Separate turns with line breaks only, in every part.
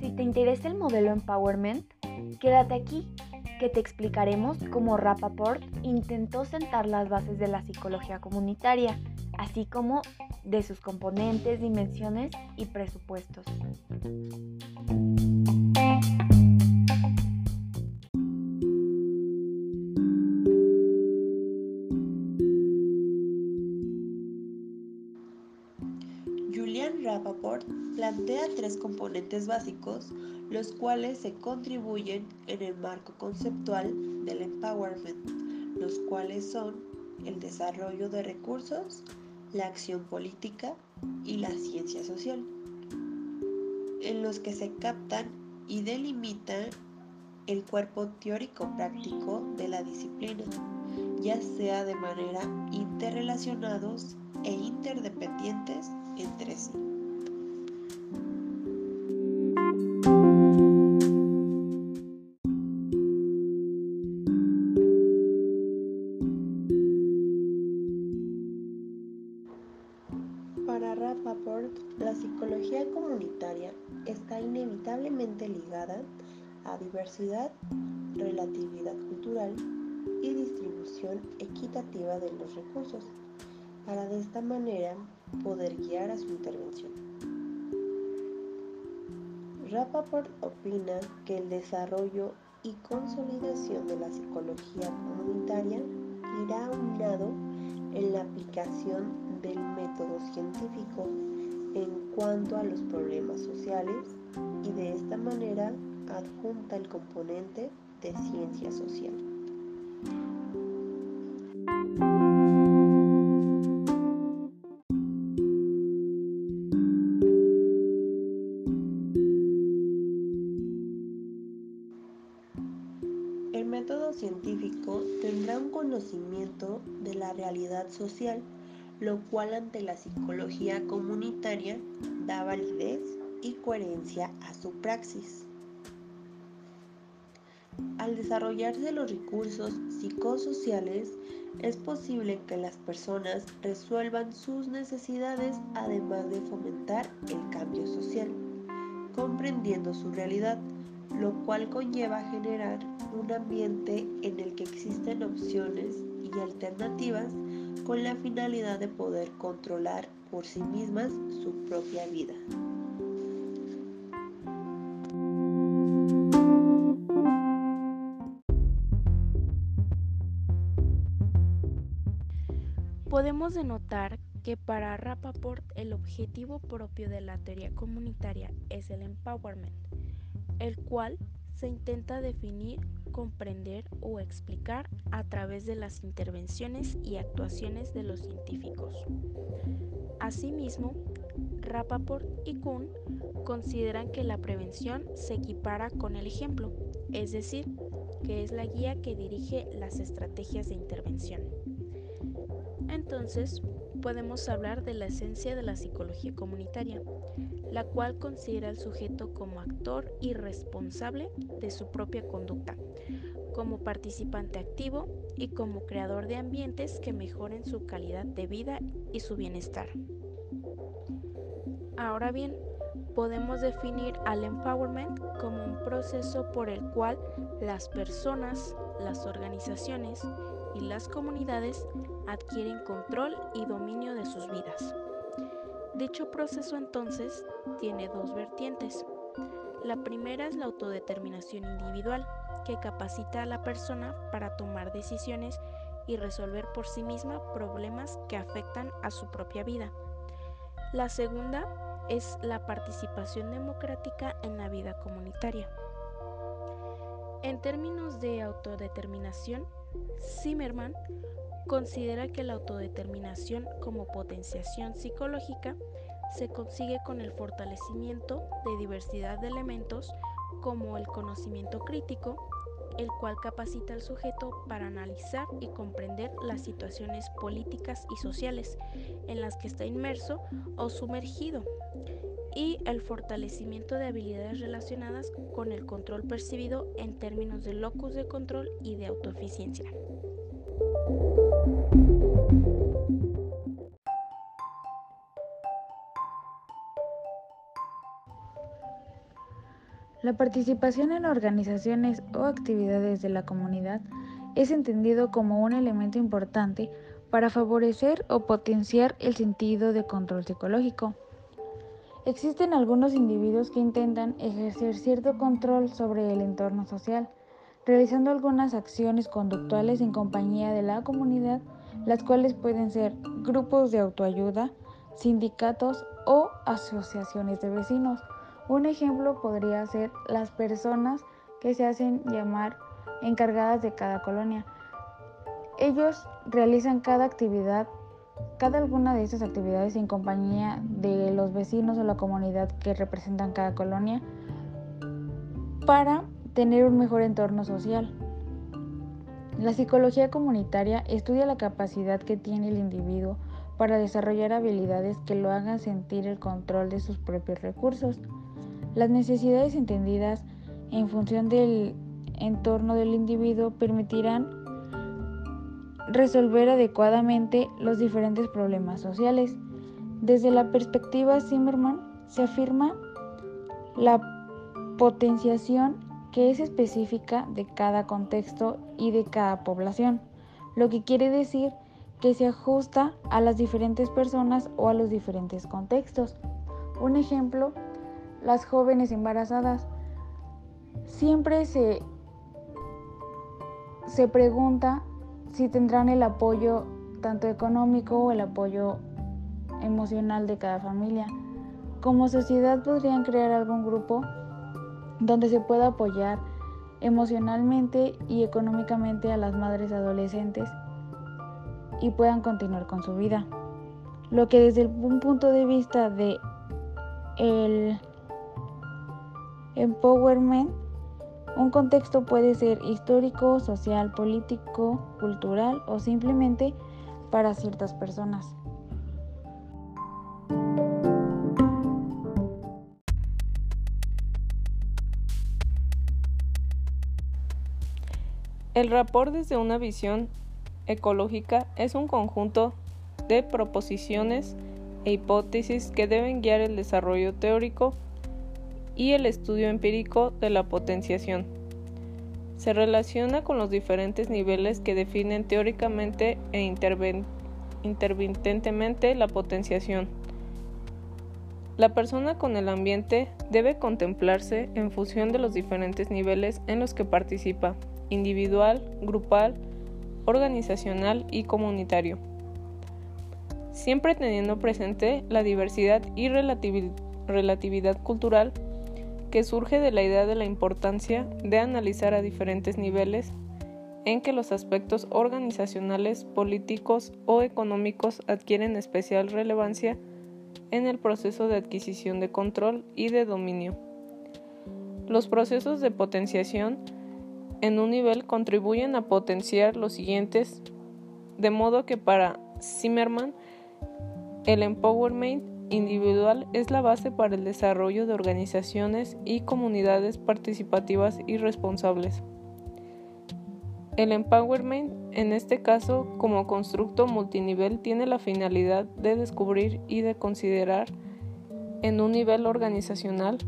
Si te interesa el modelo Empowerment, quédate aquí que te explicaremos cómo Rappaport intentó sentar las bases de la psicología comunitaria, así como de sus componentes, dimensiones y presupuestos.
Plantea tres componentes básicos, los cuales se contribuyen en el marco conceptual del empowerment, los cuales son el desarrollo de recursos, la acción política y la ciencia social, en los que se captan y delimitan el cuerpo teórico-práctico de la disciplina, ya sea de manera interrelacionados e interdependientes entre sí. Ligada a diversidad, relatividad cultural y distribución equitativa de los recursos, para de esta manera poder guiar a su intervención. Rappaport opina que el desarrollo y consolidación de la psicología comunitaria irá aunado en la aplicación del método científico en cuanto a los problemas sociales y de esta manera adjunta el componente de ciencia social. El método científico tendrá un conocimiento de la realidad social lo cual ante la psicología comunitaria da validez y coherencia a su praxis. Al desarrollarse los recursos psicosociales, es posible que las personas resuelvan sus necesidades además de fomentar el cambio social, comprendiendo su realidad, lo cual conlleva generar un ambiente en el que existen opciones y alternativas con la finalidad de poder controlar por sí mismas su propia vida.
Podemos denotar que para Rappaport el objetivo propio de la teoría comunitaria es el empowerment, el cual se intenta definir comprender o explicar a través de las intervenciones y actuaciones de los científicos. Asimismo, Rappaport y Kuhn consideran que la prevención se equipara con el ejemplo, es decir, que es la guía que dirige las estrategias de intervención. Entonces, podemos hablar de la esencia de la psicología comunitaria, la cual considera al sujeto como actor y responsable de su propia conducta, como participante activo y como creador de ambientes que mejoren su calidad de vida y su bienestar. Ahora bien, podemos definir al empowerment como un proceso por el cual las personas, las organizaciones y las comunidades adquieren control y dominio de sus vidas. Dicho proceso entonces tiene dos vertientes. La primera es la autodeterminación individual, que capacita a la persona para tomar decisiones y resolver por sí misma problemas que afectan a su propia vida. La segunda es la participación democrática en la vida comunitaria. En términos de autodeterminación, Zimmerman considera que la autodeterminación como potenciación psicológica se consigue con el fortalecimiento de diversidad de elementos como el conocimiento crítico, el cual capacita al sujeto para analizar y comprender las situaciones políticas y sociales en las que está inmerso o sumergido, y el fortalecimiento de habilidades relacionadas con el control percibido en términos de locus de control y de autoeficiencia.
La participación en organizaciones o actividades de la comunidad es entendido como un elemento importante para favorecer o potenciar el sentido de control psicológico. Existen algunos individuos que intentan ejercer cierto control sobre el entorno social, realizando algunas acciones conductuales en compañía de la comunidad, las cuales pueden ser grupos de autoayuda, sindicatos o asociaciones de vecinos. Un ejemplo podría ser las personas que se hacen llamar encargadas de cada colonia. Ellos realizan cada actividad cada alguna de estas actividades en compañía de los vecinos o la comunidad que representan cada colonia para tener un mejor entorno social. La psicología comunitaria estudia la capacidad que tiene el individuo para desarrollar habilidades que lo hagan sentir el control de sus propios recursos. Las necesidades entendidas en función del entorno del individuo permitirán resolver adecuadamente los diferentes problemas sociales. Desde la perspectiva Zimmerman se afirma la potenciación que es específica de cada contexto y de cada población, lo que quiere decir que se ajusta a las diferentes personas o a los diferentes contextos. Un ejemplo, las jóvenes embarazadas. Siempre se, se pregunta si tendrán el apoyo tanto económico o el apoyo emocional de cada familia. Como sociedad podrían crear algún grupo donde se pueda apoyar emocionalmente y económicamente a las madres adolescentes y puedan continuar con su vida. Lo que desde un punto de vista de el empowerment un contexto puede ser histórico, social, político, cultural o simplemente para ciertas personas.
El rapport desde una visión ecológica es un conjunto de proposiciones e hipótesis que deben guiar el desarrollo teórico y el estudio empírico de la potenciación. Se relaciona con los diferentes niveles que definen teóricamente e intervitentemente la potenciación. La persona con el ambiente debe contemplarse en función de los diferentes niveles en los que participa, individual, grupal, organizacional y comunitario, siempre teniendo presente la diversidad y relatividad cultural que surge de la idea de la importancia de analizar a diferentes niveles en que los aspectos organizacionales, políticos o económicos adquieren especial relevancia en el proceso de adquisición de control y de dominio. Los procesos de potenciación en un nivel contribuyen a potenciar los siguientes, de modo que para Zimmerman el empowerment individual es la base para el desarrollo de organizaciones y comunidades participativas y responsables. El empowerment, en este caso, como constructo multinivel, tiene la finalidad de descubrir y de considerar en un nivel organizacional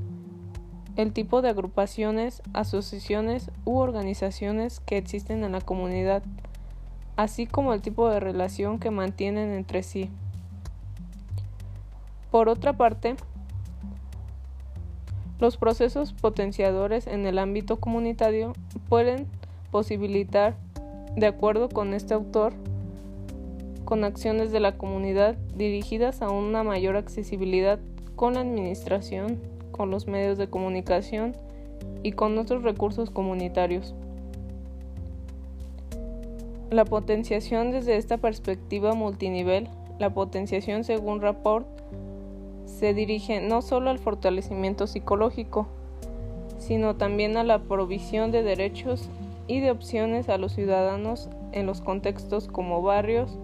el tipo de agrupaciones, asociaciones u organizaciones que existen en la comunidad, así como el tipo de relación que mantienen entre sí. Por otra parte, los procesos potenciadores en el ámbito comunitario pueden posibilitar, de acuerdo con este autor, con acciones de la comunidad dirigidas a una mayor accesibilidad con la administración, con los medios de comunicación y con otros recursos comunitarios. La potenciación desde esta perspectiva multinivel, la potenciación según Rapport, se dirige no solo al fortalecimiento psicológico, sino también a la provisión de derechos y de opciones a los ciudadanos en los contextos como barrios,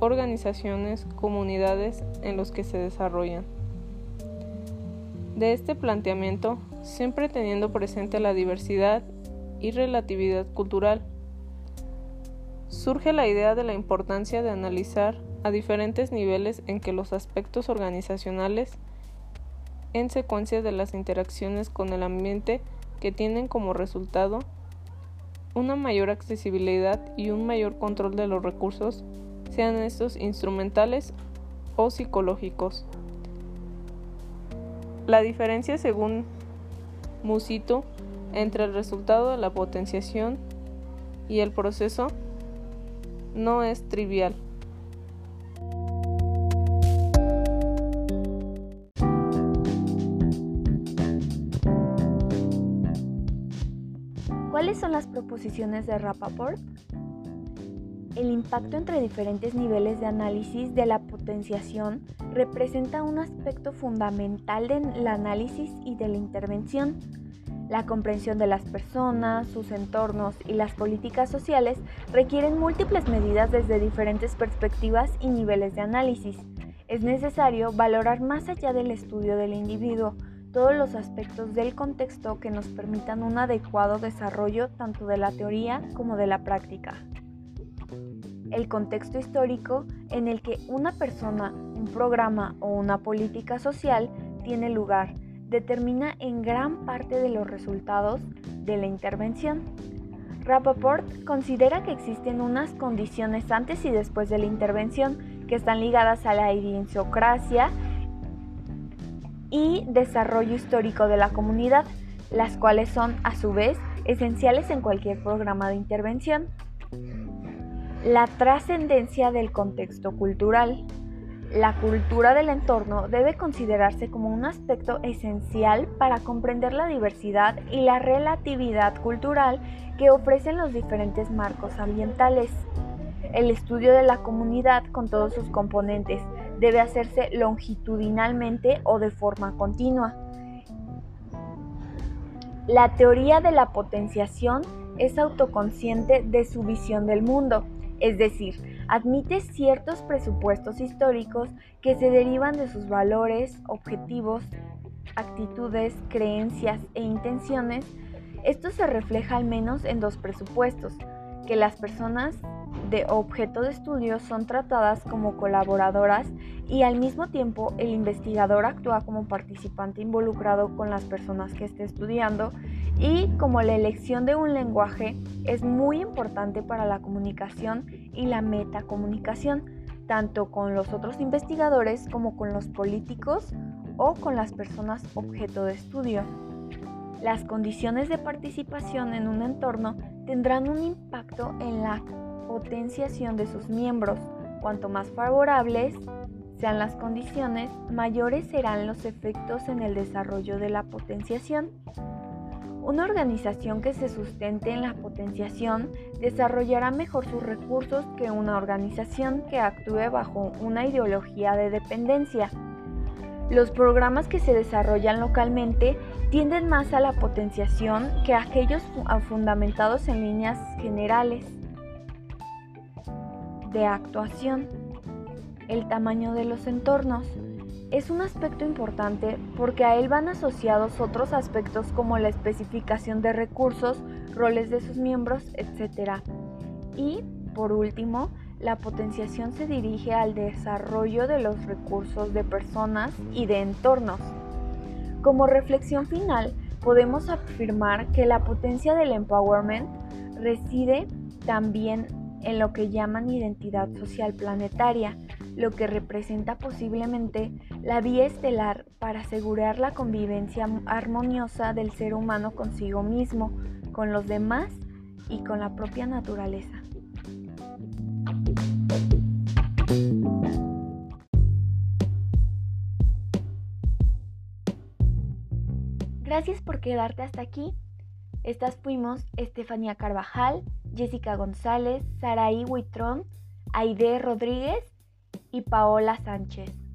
organizaciones, comunidades en los que se desarrollan. De este planteamiento, siempre teniendo presente la diversidad y relatividad cultural, surge la idea de la importancia de analizar a diferentes niveles en que los aspectos organizacionales en secuencia de las interacciones con el ambiente que tienen como resultado una mayor accesibilidad y un mayor control de los recursos, sean estos instrumentales o psicológicos. La diferencia, según Musito, entre el resultado de la potenciación y el proceso no es trivial.
¿Cuáles son las proposiciones de Rappaport? El impacto entre diferentes niveles de análisis de la potenciación representa un aspecto fundamental del análisis y de la intervención. La comprensión de las personas, sus entornos y las políticas sociales requieren múltiples medidas desde diferentes perspectivas y niveles de análisis. Es necesario valorar más allá del estudio del individuo todos los aspectos del contexto que nos permitan un adecuado desarrollo tanto de la teoría como de la práctica el contexto histórico en el que una persona, un programa o una política social tiene lugar determina en gran parte de los resultados de la intervención. Rappaport considera que existen unas condiciones antes y después de la intervención que están ligadas a la idiosincrasia y desarrollo histórico de la comunidad, las cuales son a su vez esenciales en cualquier programa de intervención. La trascendencia del contexto cultural. La cultura del entorno debe considerarse como un aspecto esencial para comprender la diversidad y la relatividad cultural que ofrecen los diferentes marcos ambientales. El estudio de la comunidad con todos sus componentes debe hacerse longitudinalmente o de forma continua. La teoría de la potenciación es autoconsciente de su visión del mundo es decir, admite ciertos presupuestos históricos que se derivan de sus valores, objetivos, actitudes, creencias e intenciones. Esto se refleja al menos en dos presupuestos, que las personas de objeto de estudio son tratadas como colaboradoras y al mismo tiempo el investigador actúa como participante involucrado con las personas que esté estudiando y como la elección de un lenguaje es muy importante para la comunicación y la metacomunicación, tanto con los otros investigadores como con los políticos o con las personas objeto de estudio. Las condiciones de participación en un entorno tendrán un impacto en la potenciación de sus miembros. Cuanto más favorables sean las condiciones, mayores serán los efectos en el desarrollo de la potenciación. Una organización que se sustente en la potenciación desarrollará mejor sus recursos que una organización que actúe bajo una ideología de dependencia. Los programas que se desarrollan localmente tienden más a la potenciación que aquellos fundamentados en líneas generales de actuación. El tamaño de los entornos es un aspecto importante porque a él van asociados otros aspectos como la especificación de recursos, roles de sus miembros, etc. Y, por último, la potenciación se dirige al desarrollo de los recursos de personas y de entornos. Como reflexión final, podemos afirmar que la potencia del empowerment reside también en lo que llaman identidad social planetaria, lo que representa posiblemente la vía estelar para asegurar la convivencia armoniosa del ser humano consigo mismo, con los demás y con la propia naturaleza. Gracias por quedarte hasta aquí. Estas fuimos Estefanía Carvajal, Jessica González, Saraí Huitrón, Aide Rodríguez y Paola Sánchez.